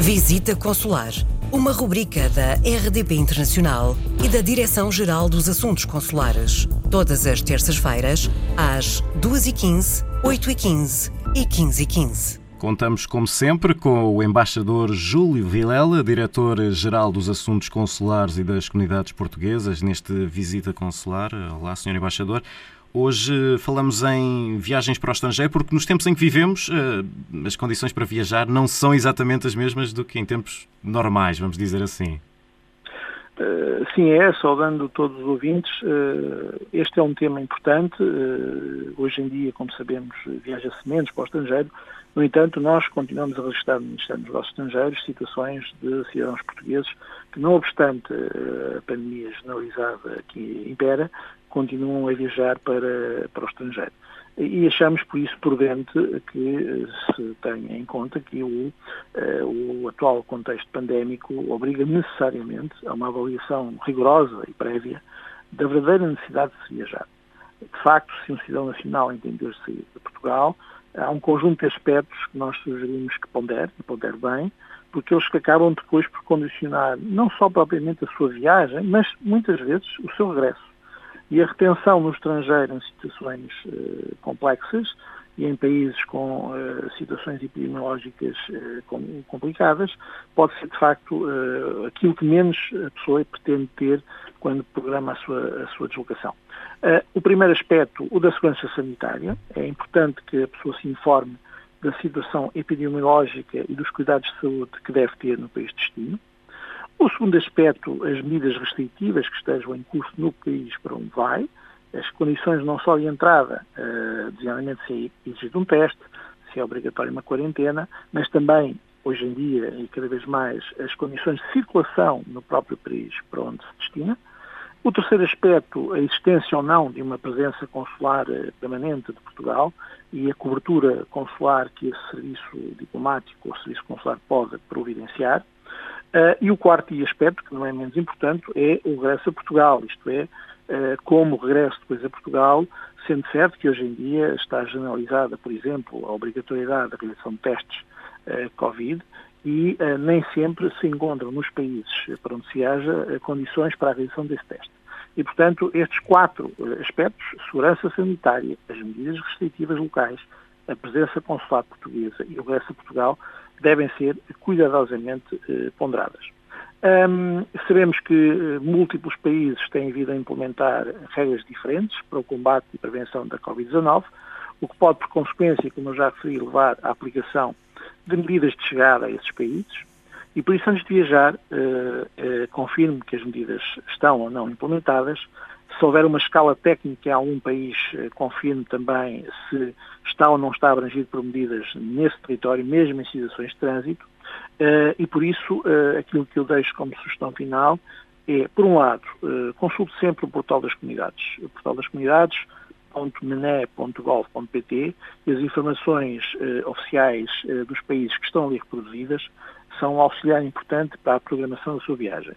Visita Consular, uma rubrica da RDP Internacional e da Direção-Geral dos Assuntos Consulares. Todas as terças-feiras, às 2h15, 8h15 e 15h15. Contamos, como sempre, com o embaixador Júlio Vilela, diretor-geral dos Assuntos Consulares e das Comunidades Portuguesas, neste Visita Consular. Olá, senhor embaixador. Hoje falamos em viagens para o estrangeiro, porque nos tempos em que vivemos, eh, as condições para viajar não são exatamente as mesmas do que em tempos normais, vamos dizer assim. Uh, sim, é, saudando todos os ouvintes. Uh, este é um tema importante. Hoje em dia, como sabemos, viaja-se menos para o estrangeiro. No entanto, nós continuamos a registrar no Ministério dos Negócios Estrangeiros situações de cidadãos portugueses que, não obstante a pandemia generalizada que impera, continuam a viajar para, para o estrangeiro. E achamos por isso prudente que se tenha em conta que o, eh, o atual contexto pandémico obriga necessariamente a uma avaliação rigorosa e prévia da verdadeira necessidade de se viajar. De facto, se um cidadão nacional entender sair de Portugal, há um conjunto de aspectos que nós sugerimos que pondere, e pondere bem, porque eles que acabam depois por condicionar não só propriamente a sua viagem, mas muitas vezes o seu regresso. E a retenção no estrangeiro em situações uh, complexas e em países com uh, situações epidemiológicas uh, complicadas pode ser, de facto, aquilo que menos a pessoa pretende ter quando programa a sua, a sua deslocação. o primeiro aspecto, o da segurança sanitária. É importante que a pessoa se informe da situação epidemiológica e dos cuidados de saúde que deve ter no país de destino. O segundo aspecto, as medidas restritivas que estejam em curso no país para onde vai, as condições não só de entrada, uh, designadamente se é exigido um teste, se é obrigatória uma quarentena, mas também, hoje em dia e cada vez mais, as condições de circulação no próprio país para onde se destina. O terceiro aspecto, a existência ou não de uma presença consular eh, permanente de Portugal e a cobertura consular que esse serviço diplomático ou serviço consular pode providenciar. Uh, e o quarto aspecto, que não é menos importante, é o regresso a Portugal, isto é, uh, como regresso depois a Portugal, sendo certo que hoje em dia está generalizada, por exemplo, a obrigatoriedade da realização de testes uh, Covid e nem sempre se encontram nos países para onde se haja condições para a realização desse teste. E, portanto, estes quatro aspectos, segurança sanitária, as medidas restritivas locais, a presença consular portuguesa e o regresso a Portugal, devem ser cuidadosamente eh, ponderadas. Um, sabemos que eh, múltiplos países têm vindo a implementar regras diferentes para o combate e prevenção da Covid-19, o que pode, por consequência, como eu já referi, levar à aplicação de medidas de chegada a esses países. E por isso, antes de viajar, uh, uh, confirmo que as medidas estão ou não implementadas, se houver uma escala técnica em algum país, eh, confirme também se está ou não está abrangido por medidas nesse território, mesmo em situações de trânsito. Eh, e por isso, eh, aquilo que eu deixo como sugestão final é, por um lado, consulte sempre o portal das comunidades. O portal das comunidades .mené.gov.pt e as informações oficiais dos países que estão ali reproduzidas são um auxiliar importante para a programação da sua viagem.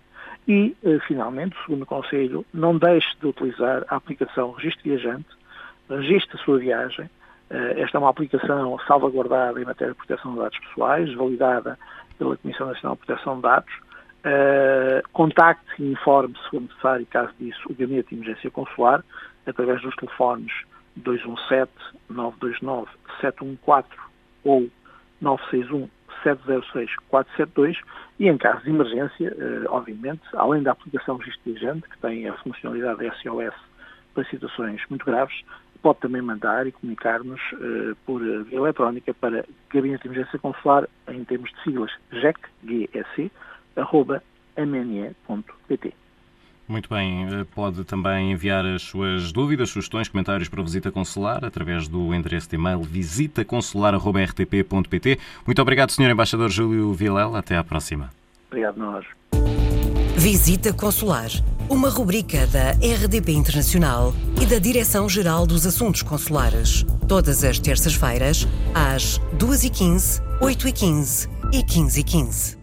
E, eh, finalmente, o segundo conselho, não deixe de utilizar a aplicação Registro Viajante, registre a sua viagem. Eh, esta é uma aplicação salvaguardada em matéria de proteção de dados pessoais, validada pela Comissão Nacional de Proteção de Dados. Uh, contacte e informe, se for necessário, caso disso, o Gabinete de Emergência Consular, através dos telefones 217-929-714 ou 961 706-472 e em caso de emergência, eh, obviamente, além da aplicação Viajante, que tem a funcionalidade SOS para situações muito graves, pode também mandar e comunicar-nos eh, por via eletrónica para Gabinete de Emergência Consular, em termos de siglas GEC, GEC, arroba mne.pt. Muito bem, eh, pode também enviar as suas dúvidas, sugestões, comentários para a Visita Consular através do endereço de e-mail visitaconsular.rtp.pt. Muito obrigado, Sr. Embaixador Júlio Vilela. Até à próxima. Obrigado, nós. Visita Consular, uma rubrica da RDP Internacional e da Direção-Geral dos Assuntos Consulares. Todas as terças-feiras, às 2h15, 8h15 e 15h15.